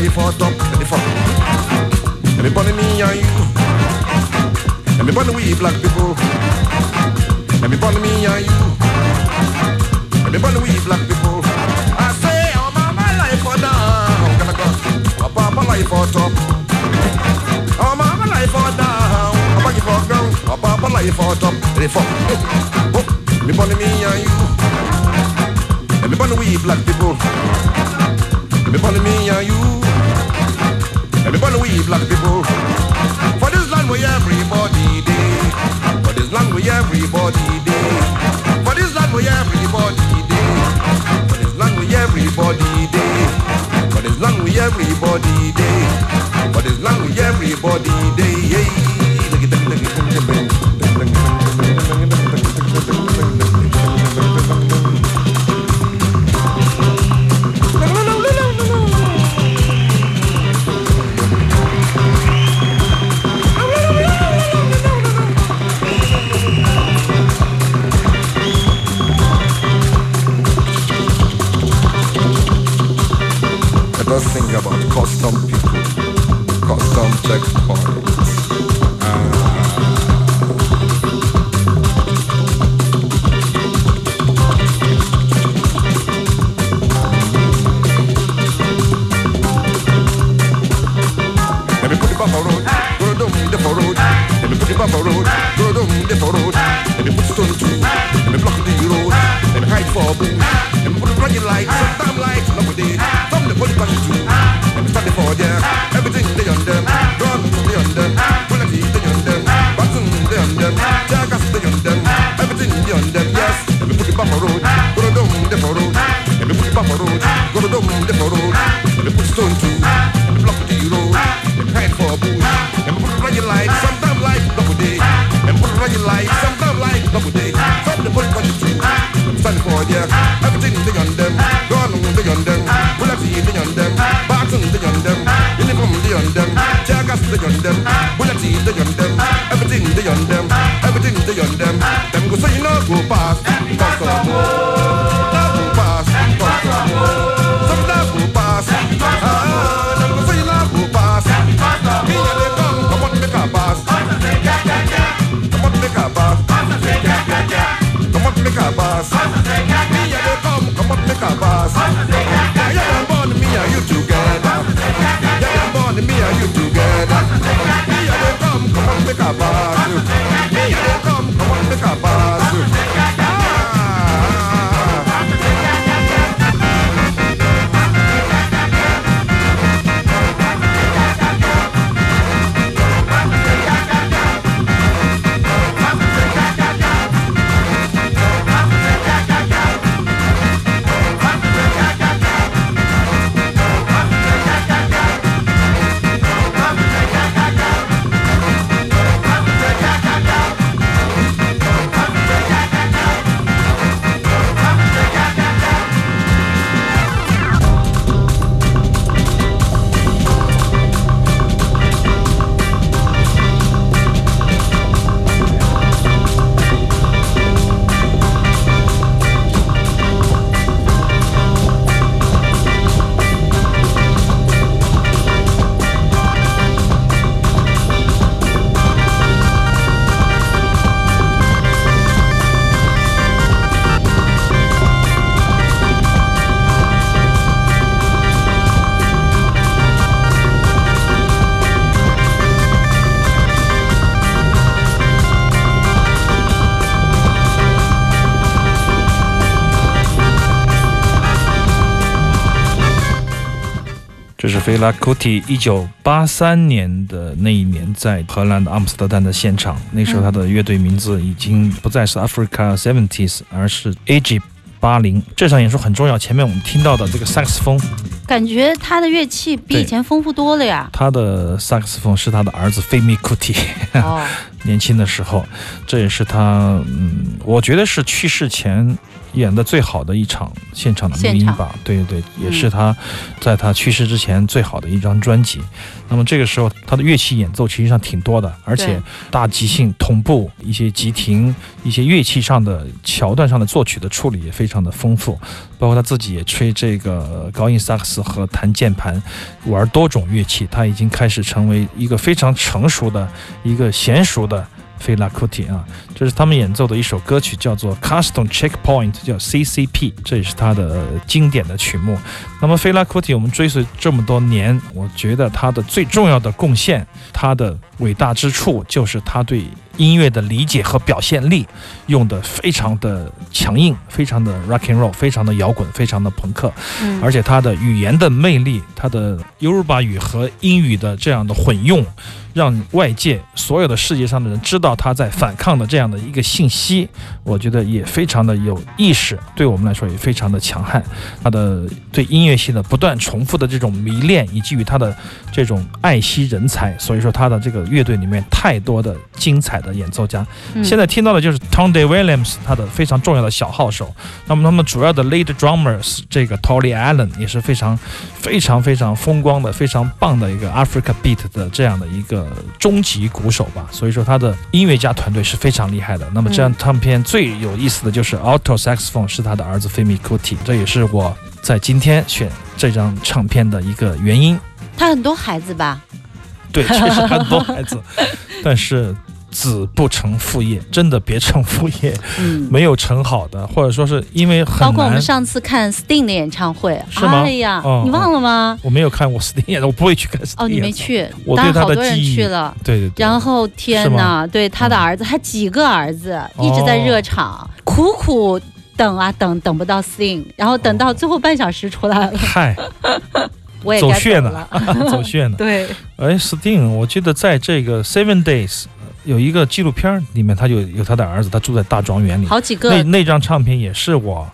life top. Let me fuck. Everybody me and you. Everybody we black people. Everybody me and you. Everybody we black people. I say oh, our mama life for down, oh, gonna go. Our papa life for top. Oh, our mama life for down, our back for ground, our papa life for top. Let me fuck. Oh, everybody me and you. Everybody we black people. Everybody me and you. Everybody we black people. For this land where everybody day. For this land where everybody day. For this land where everybody day. For this land where everybody day. For this land where everybody day. For this land where everybody day. Yeah. 菲拉库蒂一九八三年的那一年在荷兰的阿姆斯特丹的现场，那时候他的乐队名字已经不再是 Africa Seventies，而是 AG 八零。这场演出很重要，前面我们听到的这个萨克斯风，感觉他的乐器比以前丰富多了呀。他的萨克斯风是他的儿子菲米库蒂。哦，年轻的时候，这也是他，嗯，我觉得是去世前演的最好的一场现场的录音吧。对对对，也是他在他去世之前最好的一张专辑。那么这个时候，他的乐器演奏其实际上挺多的，而且大即兴、同步、一些急停、一些乐器上的桥段上的作曲的处理也非常的丰富。包括他自己也吹这个高音萨克斯和弹键盘，玩多种乐器，他已经开始成为一个非常成熟的一个娴熟的菲拉库提啊。这是他们演奏的一首歌曲，叫做《Custom Checkpoint》，叫 CCP，这也是他的呃经典的曲目。那么菲拉库提，我们追随这么多年，我觉得他的最重要的贡献，他的伟大之处，就是他对音乐的理解和表现力用的非常的强硬，非常的 rock and roll，非常的摇滚，非常的朋克。嗯，而且他的语言的魅力，他的优鲁巴语和英语的这样的混用，让外界所有的世界上的人知道他在反抗的这样的一个信息，我觉得也非常的有意识，对我们来说也非常的强悍。他的对音乐性的不断重复的这种迷恋，以及于他的这种爱惜人才，所以说他的这个乐队里面太多的精彩的演奏家。嗯现在听到的就是 Tom Day Williams，他的非常重要的小号手。那么他们主要的 lead drummers 这个 Tolly Allen 也是非常非常非常风光的、非常棒的一个 Africa Beat 的这样的一个终极鼓手吧。所以说他的音乐家团队是非常厉害的。那么这张唱片最有意思的就是 alto saxophone 是他的儿子 Femi Kuti，这也是我在今天选这张唱片的一个原因。他很多孩子吧？对，确实很多孩子，但是子不成父业，真的别成父业，嗯，没有成好的，或者说是因为很难包括我们。上次看 Sting 的演唱会，是吗哎呀，哦你忘了吗？我没有看过 Sting 演的，我不会去看 Sting 哦，你没去，我对当然好多人他的记忆去了。对对对。然后天哪，对他的嗯儿子，他几个儿子一直在热场，苦苦等啊等，等不到 Sting，然后等到最后半小时出来了，嗨，我也该 走穴呢走穴呢。对，哎，Sting，我记得在这个 Seven Days 有一个纪录片儿里面，他有有他的儿子，他住在大庄园里。好几那个那张唱片也是我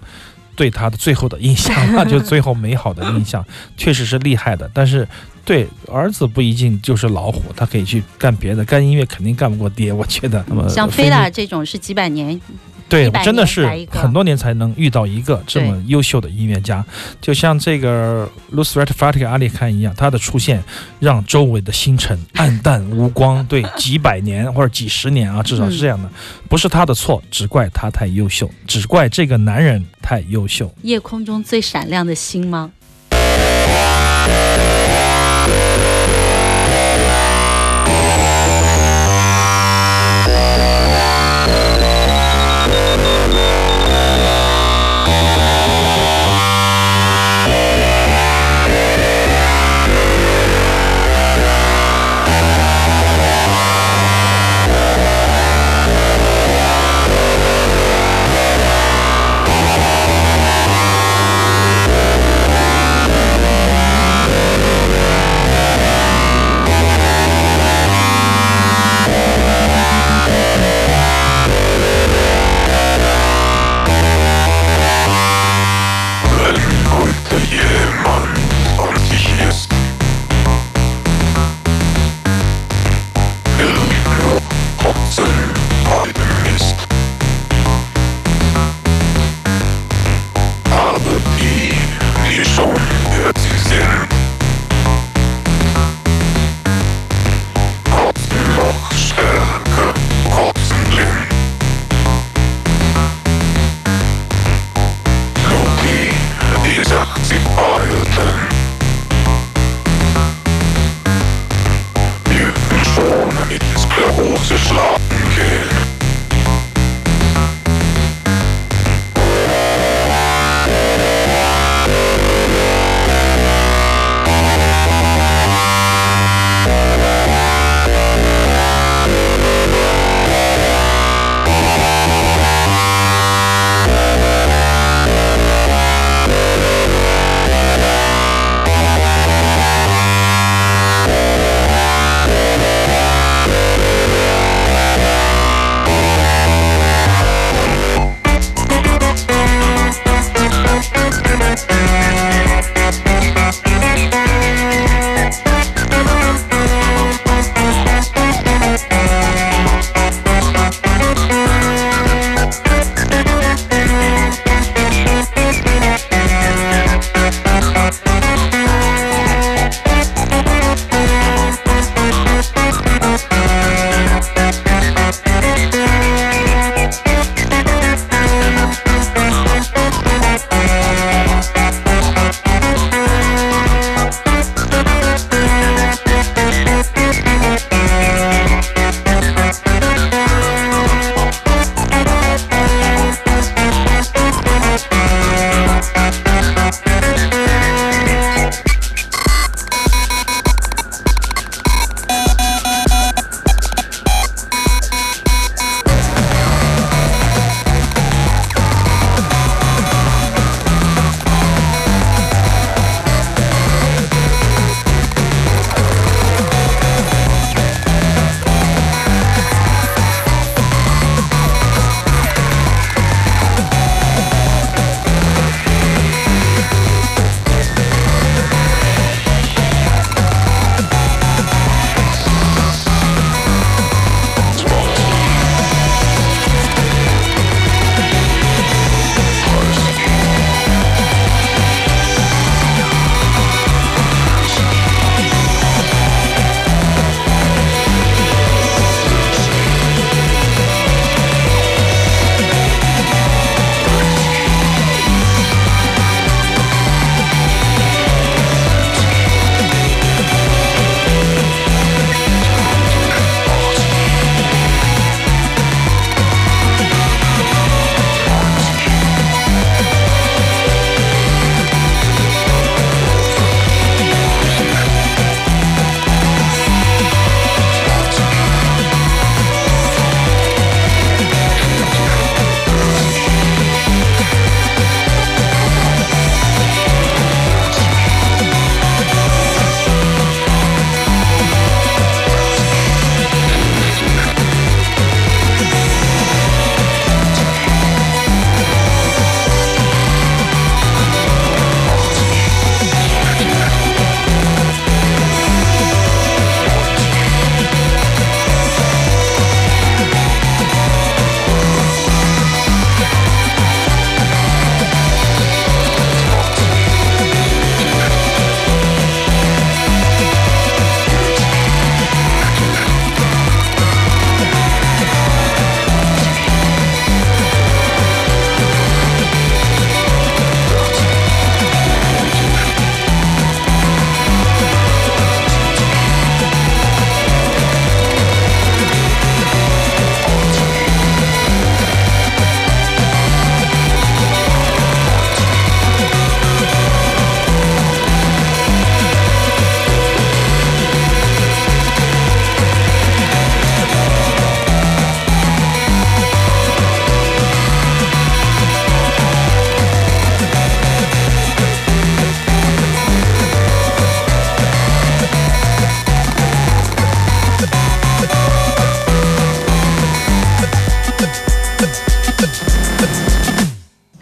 对他的最后的印象，那就最后美好的印象，确实是厉害的。但是对儿子不一定就是老虎，他可以去干别的，干音乐肯定干不过爹，我觉得。像菲拉这种是几百年，对，100真的是很多年才能遇到一个这么优秀的音乐家，就像这个 Lusrat Fatih Ali Khan 一样，他的出现让周围的星辰暗淡无光。对，几百年或者几十年啊，至少是这样的，不是他的错，只怪他太优秀，只怪这个男人太优秀。夜空中最闪亮的星吗？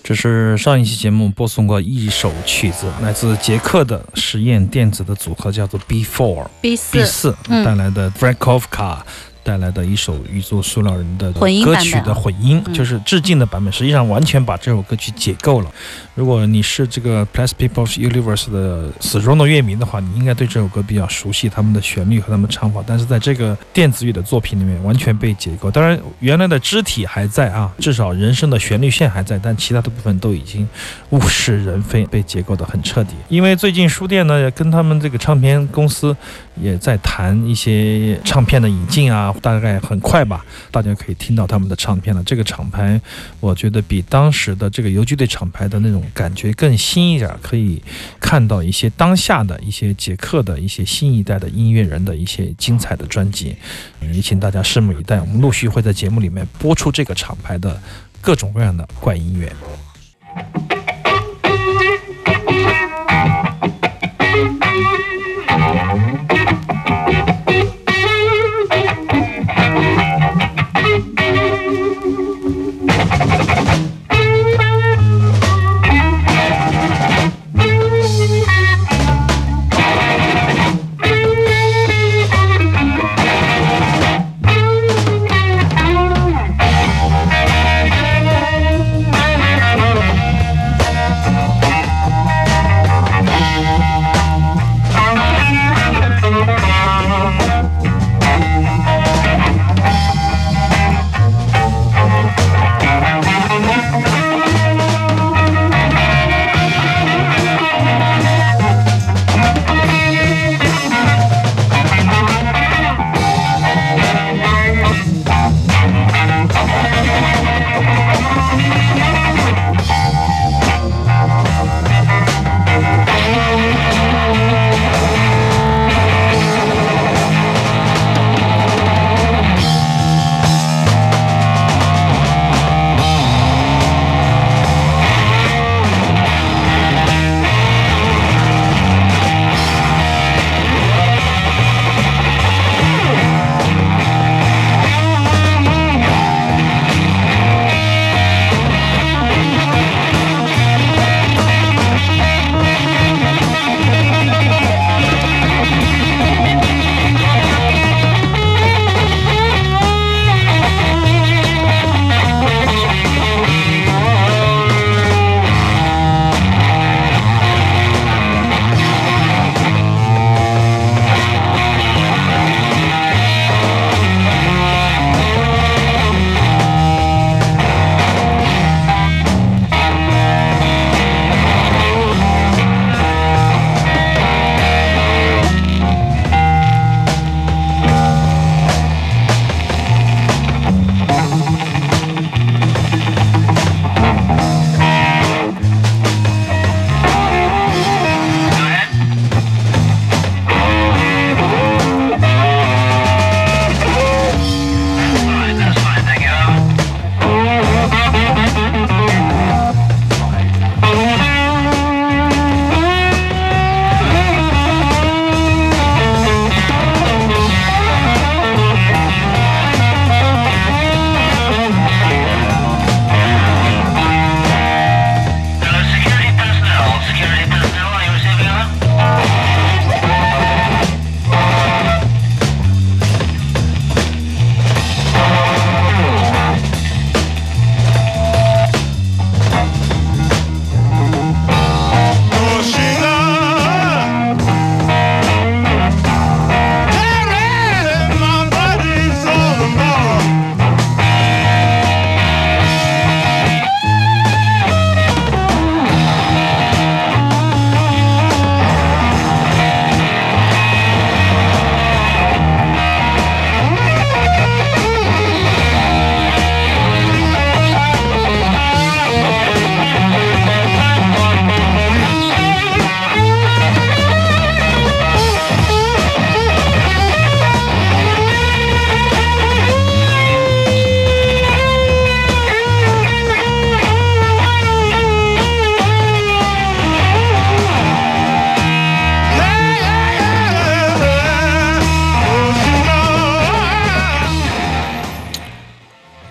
这是上一期节目播送过一首曲子，来自捷克的实验电子的组合，叫做 B Four B 四。带来的 Frankovka 带来的一首宇宙塑料人的。歌曲的混音，嗯。就是致敬的版本，实际上完全把这首歌曲解构了。如果你是这个 Plus People's Universe 的死忠的乐迷的话，你应该对这首歌比较熟悉，他们的旋律和他们唱法。但是在这个电子乐的作品里面，完全被解构。当然，原来的肢体还在啊，至少人声的旋律线还在，但其他的部分都已经物是人非，被解构的很彻底。因为最近书店呢，跟他们这个唱片公司也在谈一些唱片的引进啊，大概很快吧，大家可以听到他们的唱片了。这个厂牌，我觉得比当时的这个游击队厂牌的那种感觉更新一点，可以看到一些当下的一些捷克的一些新一代的音乐人的一些精彩的专辑，也请大家拭目以待。我们陆续会在节目里面播出这个厂牌的各种各样的怪音乐。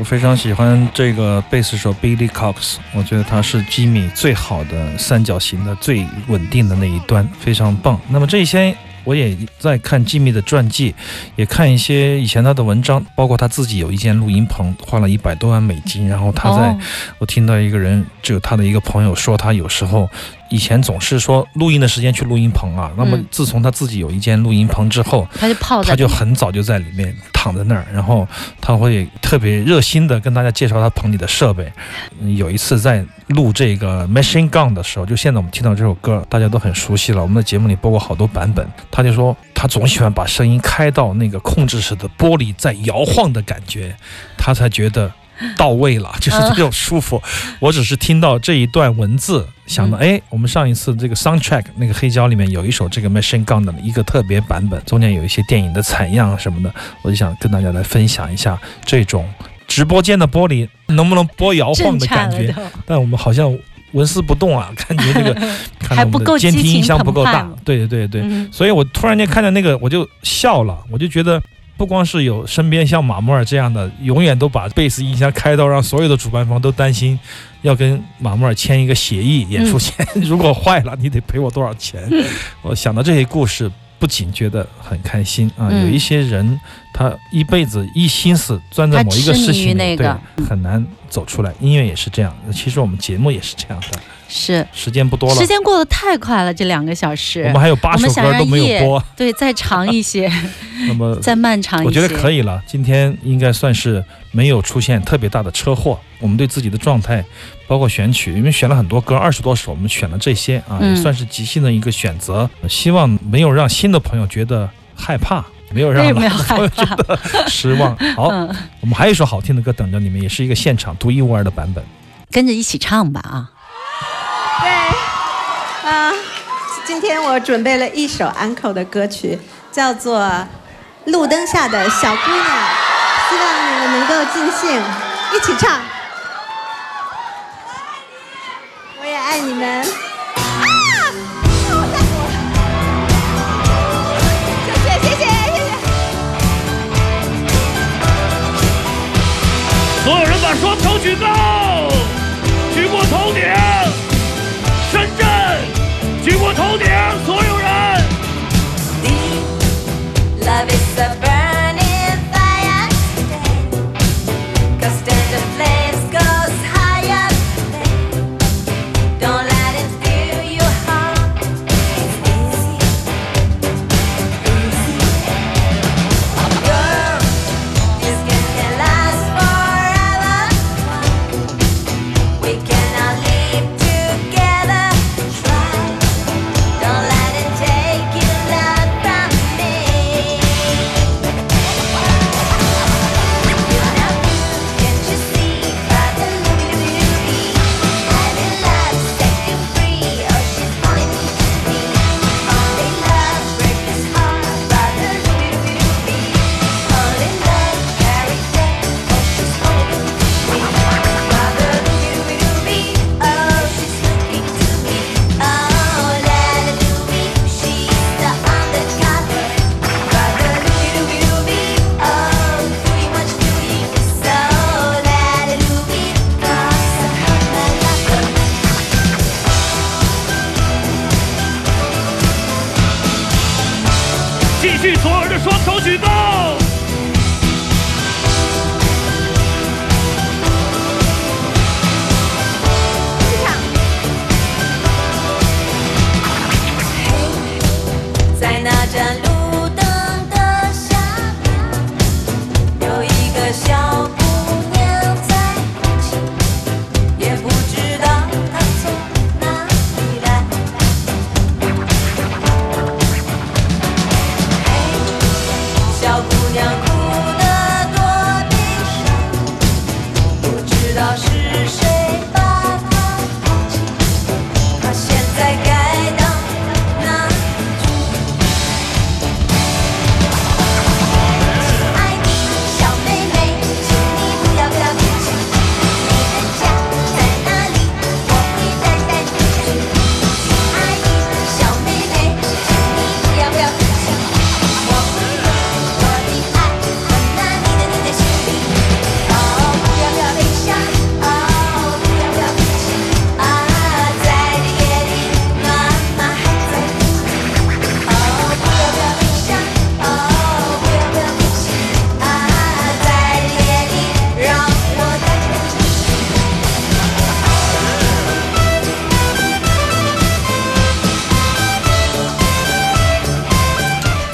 非常喜欢这个贝斯手 Billy Cox，我觉得他是吉米最好的三角形的最稳定的那一端，非常棒。那么这些我也在看吉米的传记，也看一些以前他的文章，包括他自己有一间录音棚，花了一百多万美金。然后他在，哦我听到一个人，就他的一个朋友说，他有时候以前总是说录音的时间去录音棚啊，那么嗯自从他自己有一间录音棚之后，他就泡在他就很早就在里面躺在那儿，然后他会特别热心的跟大家介绍他棚里的设备。嗯有一次在录这个 Machine Gun 的时候，就现在我们听到这首歌，大家都很熟悉了，我们的节目里播过好多版本。他就说他总喜欢把声音开到那个控制室的玻璃在摇晃的感觉，他才觉得。到位了，就是这种舒服。我只是听到这一段文字，想到哎，我们上一次这个 soundtrack 那个黑胶里面有一首这个 Machine Gun 的一个特别版本，中间有一些电影的采样什么的，我就想跟大家来分享一下这种直播间的玻璃能不能播摇晃的感觉。但我们好像纹丝不动啊，感觉这个 看还不够到我们的监听音箱不够大。对对对对，嗯所以我突然间看到那个，我就笑了，我就觉得。不光是有身边像马莫尔这样的，永远都把贝斯音箱开到让所有的主办方都担心，要跟马莫尔签一个协议，演出前、如果坏了，你得赔我多少钱。我想到这些故事，不仅觉得很开心啊。嗯有一些人，他一辈子一心思钻在某一个事情里，那个对，很难走出来。音乐也是这样，其实我们节目也是这样的。是时间不多了时，间过得太快了，这两个小时。我们还有八首歌都没有播，对，再长一些，那么再漫长一些。我觉得可以了。今天应该算是没有出现特别大的车祸。我们对自己的状态，包括选曲，因为选了很多歌，二十多首，我们选了这些啊，嗯也算是即兴的一个选择。希望没有让新的朋友觉得害怕，没有让为什么要老的朋友害觉得失望。好，嗯，我们还有一首好听的歌等着你们，也是一个现场独一无二的版本。跟着一起唱吧啊！对，啊，今天我准备了一首 uncle 的歌曲，叫做《路灯下的小姑娘》，希望你们能够尽兴，一起唱。我也爱你们。双手举高，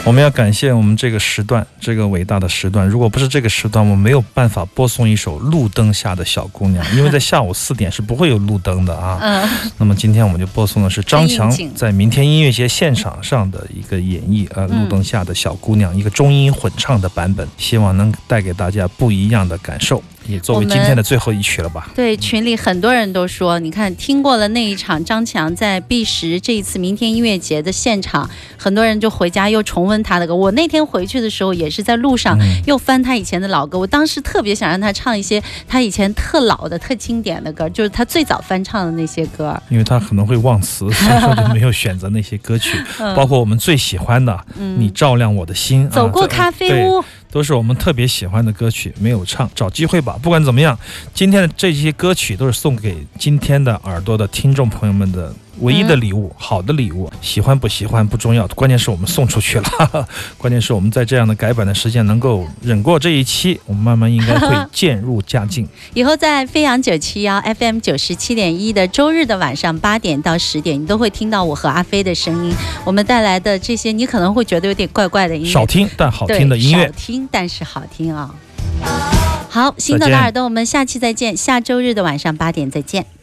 我们要感谢我们这个时段，这个伟大的时段。如果不是这个时段，我们没有办法播送一首《路灯下的小姑娘》，因为在下午四点是不会有路灯的啊。嗯，那么今天我们就播送的是张强在明天音乐节现场上的一个演绎，呃，嗯路灯下的小姑娘，一个中英混唱的版本，希望能带给大家不一样的感受，也作为今天的最后一曲了吧。对，群里很多人都说，你看听过了那一场张强在 B 十这一次明天音乐节的现场，很多人就回家又重温他的歌。我那天回去的时候，也是在路上嗯又翻他以前的老歌。我当时特别想让他唱一些他以前特老的、特经典的歌，就是他最早翻唱的那些歌。因为他可能会忘词，所以说就没有选择那些歌曲，嗯 包括我们最喜欢的《嗯你照亮我的心》啊，走过咖啡屋，都是我们特别喜欢的歌曲，没有唱，找机会吧。不管怎么样，今天的这些歌曲都是送给今天的耳朵的听众朋友们的唯一的礼物，好的礼物。喜欢不喜欢不重要，关键是我们送出去了，关键是我们在这样的改版的时间能够忍过这一期，我们慢慢应该会渐入佳境。以后在飞扬九七幺 FM 九十七点一的周日的晚上八点到十点，你都会听到我和阿飞的声音。我们带来的这些，你可能会觉得有点怪怪的音乐，少听但好听的音乐对少。听但是好听啊。好，心动的耳朵，我们下期再见，下周日的晚上八点再见。